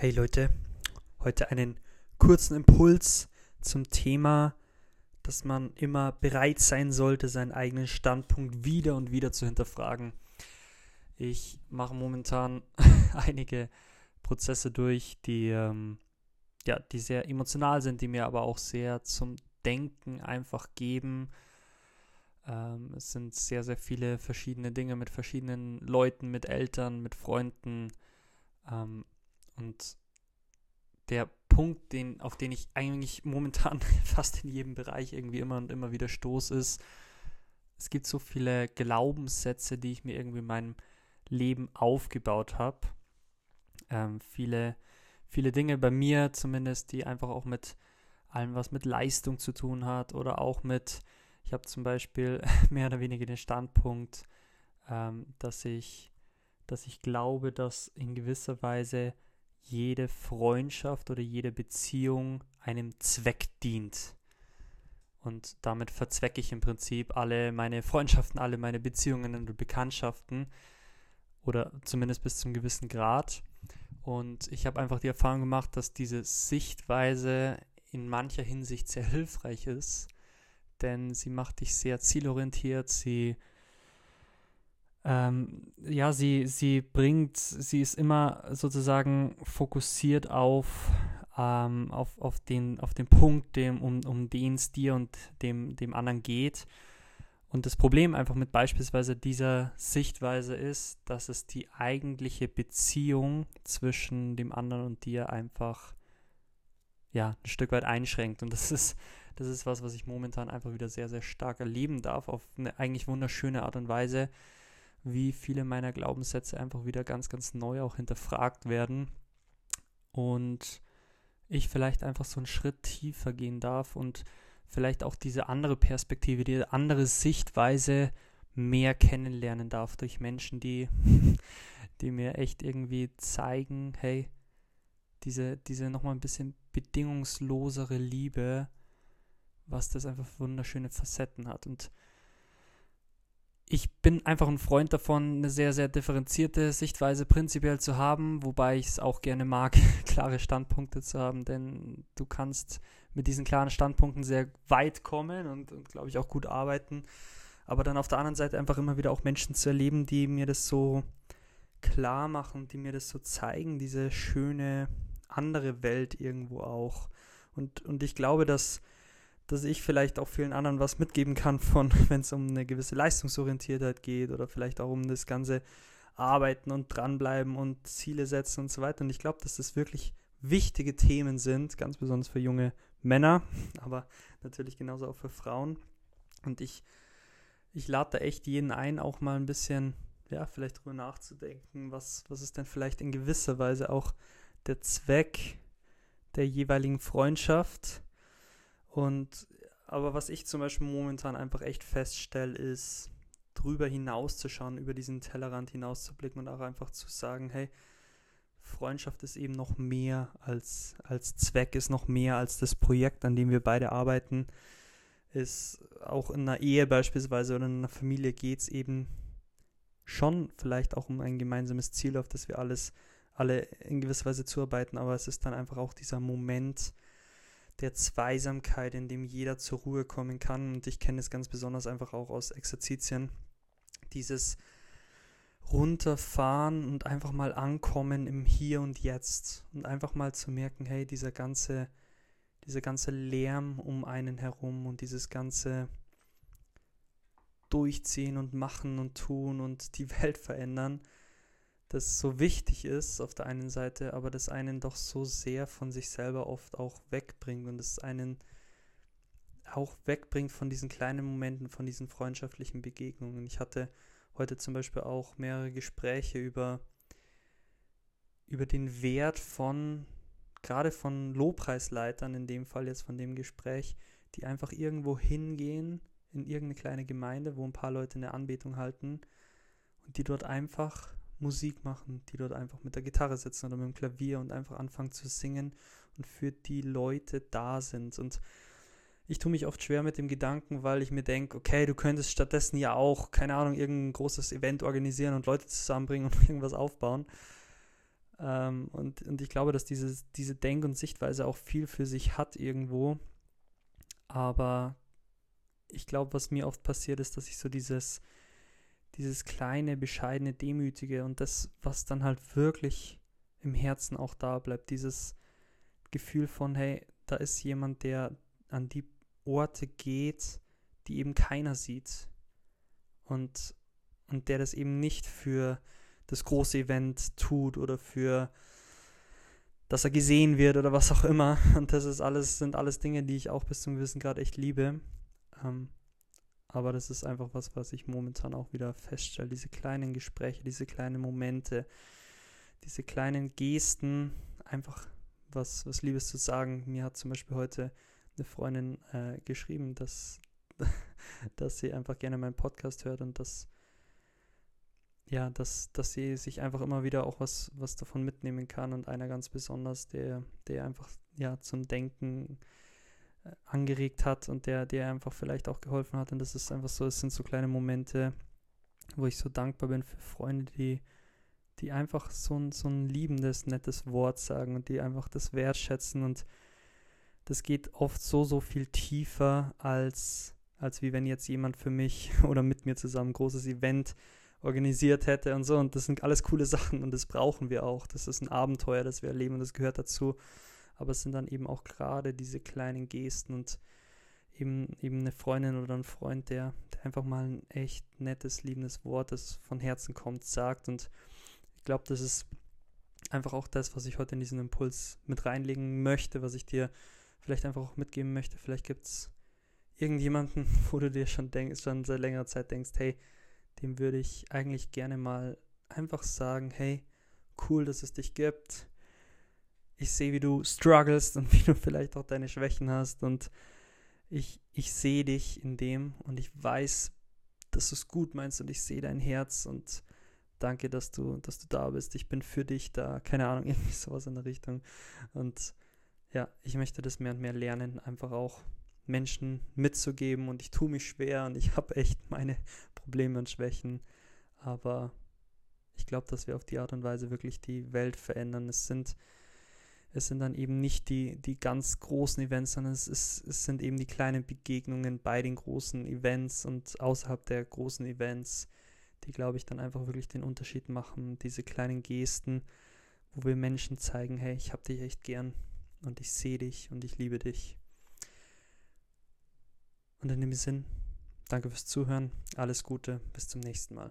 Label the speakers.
Speaker 1: Hey Leute, heute einen kurzen Impuls zum Thema, dass man immer bereit sein sollte, seinen eigenen Standpunkt wieder und wieder zu hinterfragen. Ich mache momentan einige Prozesse durch, die, ähm, ja, die sehr emotional sind, die mir aber auch sehr zum Denken einfach geben. Ähm, es sind sehr, sehr viele verschiedene Dinge mit verschiedenen Leuten, mit Eltern, mit Freunden. Ähm, und der Punkt, den, auf den ich eigentlich momentan fast in jedem Bereich irgendwie immer und immer wieder stoße, ist, es gibt so viele Glaubenssätze, die ich mir irgendwie in meinem Leben aufgebaut habe. Ähm, viele, viele Dinge bei mir zumindest, die einfach auch mit allem, was mit Leistung zu tun hat oder auch mit, ich habe zum Beispiel mehr oder weniger den Standpunkt, ähm, dass ich, dass ich glaube, dass in gewisser Weise jede Freundschaft oder jede Beziehung einem Zweck dient. Und damit verzwecke ich im Prinzip alle meine Freundschaften, alle meine Beziehungen und Bekanntschaften oder zumindest bis zum gewissen Grad. Und ich habe einfach die Erfahrung gemacht, dass diese Sichtweise in mancher Hinsicht sehr hilfreich ist, denn sie macht dich sehr zielorientiert, sie ähm, ja, sie, sie bringt, sie ist immer sozusagen fokussiert auf, ähm, auf, auf, den, auf den Punkt, dem, um, um den es dir und dem, dem anderen geht. Und das Problem einfach mit beispielsweise dieser Sichtweise ist, dass es die eigentliche Beziehung zwischen dem anderen und dir einfach ja, ein Stück weit einschränkt. Und das ist, das ist was, was ich momentan einfach wieder sehr, sehr stark erleben darf, auf eine eigentlich wunderschöne Art und Weise wie viele meiner Glaubenssätze einfach wieder ganz, ganz neu auch hinterfragt werden und ich vielleicht einfach so einen Schritt tiefer gehen darf und vielleicht auch diese andere Perspektive, diese andere Sichtweise mehr kennenlernen darf durch Menschen, die, die mir echt irgendwie zeigen, hey, diese, diese nochmal ein bisschen bedingungslosere Liebe, was das einfach wunderschöne Facetten hat. Und ich bin einfach ein Freund davon, eine sehr, sehr differenzierte Sichtweise prinzipiell zu haben, wobei ich es auch gerne mag, klare Standpunkte zu haben, denn du kannst mit diesen klaren Standpunkten sehr weit kommen und, und glaube ich, auch gut arbeiten. Aber dann auf der anderen Seite einfach immer wieder auch Menschen zu erleben, die mir das so klar machen, die mir das so zeigen, diese schöne andere Welt irgendwo auch. Und, und ich glaube, dass dass ich vielleicht auch vielen anderen was mitgeben kann von, wenn es um eine gewisse Leistungsorientiertheit geht oder vielleicht auch um das ganze Arbeiten und dranbleiben und Ziele setzen und so weiter. Und ich glaube, dass das wirklich wichtige Themen sind, ganz besonders für junge Männer, aber natürlich genauso auch für Frauen. Und ich, ich lade da echt jeden ein, auch mal ein bisschen, ja, vielleicht drüber nachzudenken, was, was ist denn vielleicht in gewisser Weise auch der Zweck der jeweiligen Freundschaft und aber was ich zum Beispiel momentan einfach echt feststelle, ist, drüber hinauszuschauen, über diesen Tellerrand hinauszublicken und auch einfach zu sagen, hey, Freundschaft ist eben noch mehr als, als Zweck, ist noch mehr als das Projekt, an dem wir beide arbeiten. Ist auch in einer Ehe beispielsweise oder in einer Familie geht es eben schon vielleicht auch um ein gemeinsames Ziel, auf das wir alles, alle in gewisser Weise zuarbeiten, aber es ist dann einfach auch dieser Moment, der Zweisamkeit, in dem jeder zur Ruhe kommen kann. Und ich kenne es ganz besonders einfach auch aus Exerzitien. Dieses runterfahren und einfach mal ankommen im Hier und Jetzt und einfach mal zu merken, hey, dieser ganze, dieser ganze Lärm um einen herum und dieses ganze Durchziehen und Machen und Tun und die Welt verändern, das so wichtig ist auf der einen Seite, aber das einen doch so sehr von sich selber oft auch wegbringt und es einen auch wegbringt von diesen kleinen Momenten, von diesen freundschaftlichen Begegnungen. Ich hatte heute zum Beispiel auch mehrere Gespräche über, über den Wert von, gerade von Lobpreisleitern, in dem Fall jetzt von dem Gespräch, die einfach irgendwo hingehen, in irgendeine kleine Gemeinde, wo ein paar Leute eine Anbetung halten und die dort einfach Musik machen, die dort einfach mit der Gitarre sitzen oder mit dem Klavier und einfach anfangen zu singen und für die Leute da sind. Und ich tue mich oft schwer mit dem Gedanken, weil ich mir denke, okay, du könntest stattdessen ja auch, keine Ahnung, irgendein großes Event organisieren und Leute zusammenbringen und irgendwas aufbauen. Ähm, und, und ich glaube, dass dieses, diese Denk- und Sichtweise auch viel für sich hat irgendwo. Aber ich glaube, was mir oft passiert ist, dass ich so dieses, dieses kleine, bescheidene, demütige und das, was dann halt wirklich im Herzen auch da bleibt, dieses Gefühl von, hey, da ist jemand, der an die Orte geht, die eben keiner sieht. Und, und der das eben nicht für das große Event tut oder für dass er gesehen wird oder was auch immer. Und das ist alles, sind alles Dinge, die ich auch bis zum gewissen Grad echt liebe. Ähm, aber das ist einfach was, was ich momentan auch wieder feststelle. Diese kleinen Gespräche, diese kleinen Momente, diese kleinen Gesten, einfach was, was Liebes zu sagen. Mir hat zum Beispiel heute eine Freundin äh, geschrieben, dass, dass sie einfach gerne meinen Podcast hört und dass ja, dass, dass sie sich einfach immer wieder auch was, was davon mitnehmen kann und einer ganz besonders, der, der einfach ja zum Denken angeregt hat und der, der einfach vielleicht auch geholfen hat. Und das ist einfach so, es sind so kleine Momente, wo ich so dankbar bin für Freunde, die, die einfach so ein, so ein liebendes, nettes Wort sagen und die einfach das wertschätzen. Und das geht oft so, so viel tiefer als, als wie wenn jetzt jemand für mich oder mit mir zusammen ein großes Event organisiert hätte und so. Und das sind alles coole Sachen und das brauchen wir auch. Das ist ein Abenteuer, das wir erleben und das gehört dazu. Aber es sind dann eben auch gerade diese kleinen Gesten und eben, eben eine Freundin oder ein Freund, der, der einfach mal ein echt nettes, liebendes Wort, das von Herzen kommt, sagt. Und ich glaube, das ist einfach auch das, was ich heute in diesen Impuls mit reinlegen möchte, was ich dir vielleicht einfach auch mitgeben möchte. Vielleicht gibt es irgendjemanden, wo du dir schon denkst, schon seit längerer Zeit denkst, hey, dem würde ich eigentlich gerne mal einfach sagen, hey, cool, dass es dich gibt. Ich sehe, wie du strugglest und wie du vielleicht auch deine Schwächen hast und ich, ich sehe dich in dem und ich weiß, dass du es gut meinst und ich sehe dein Herz und danke, dass du, dass du da bist. Ich bin für dich da. Keine Ahnung, irgendwie sowas in der Richtung. Und ja, ich möchte das mehr und mehr lernen, einfach auch Menschen mitzugeben und ich tue mich schwer und ich habe echt meine Probleme und Schwächen, aber ich glaube, dass wir auf die Art und Weise wirklich die Welt verändern. Es sind, es sind dann eben nicht die, die ganz großen Events, sondern es, ist, es sind eben die kleinen Begegnungen bei den großen Events und außerhalb der großen Events, die, glaube ich, dann einfach wirklich den Unterschied machen. Diese kleinen Gesten, wo wir Menschen zeigen, hey, ich habe dich echt gern und ich sehe dich und ich liebe dich. Und in dem Sinn, danke fürs Zuhören, alles Gute, bis zum nächsten Mal.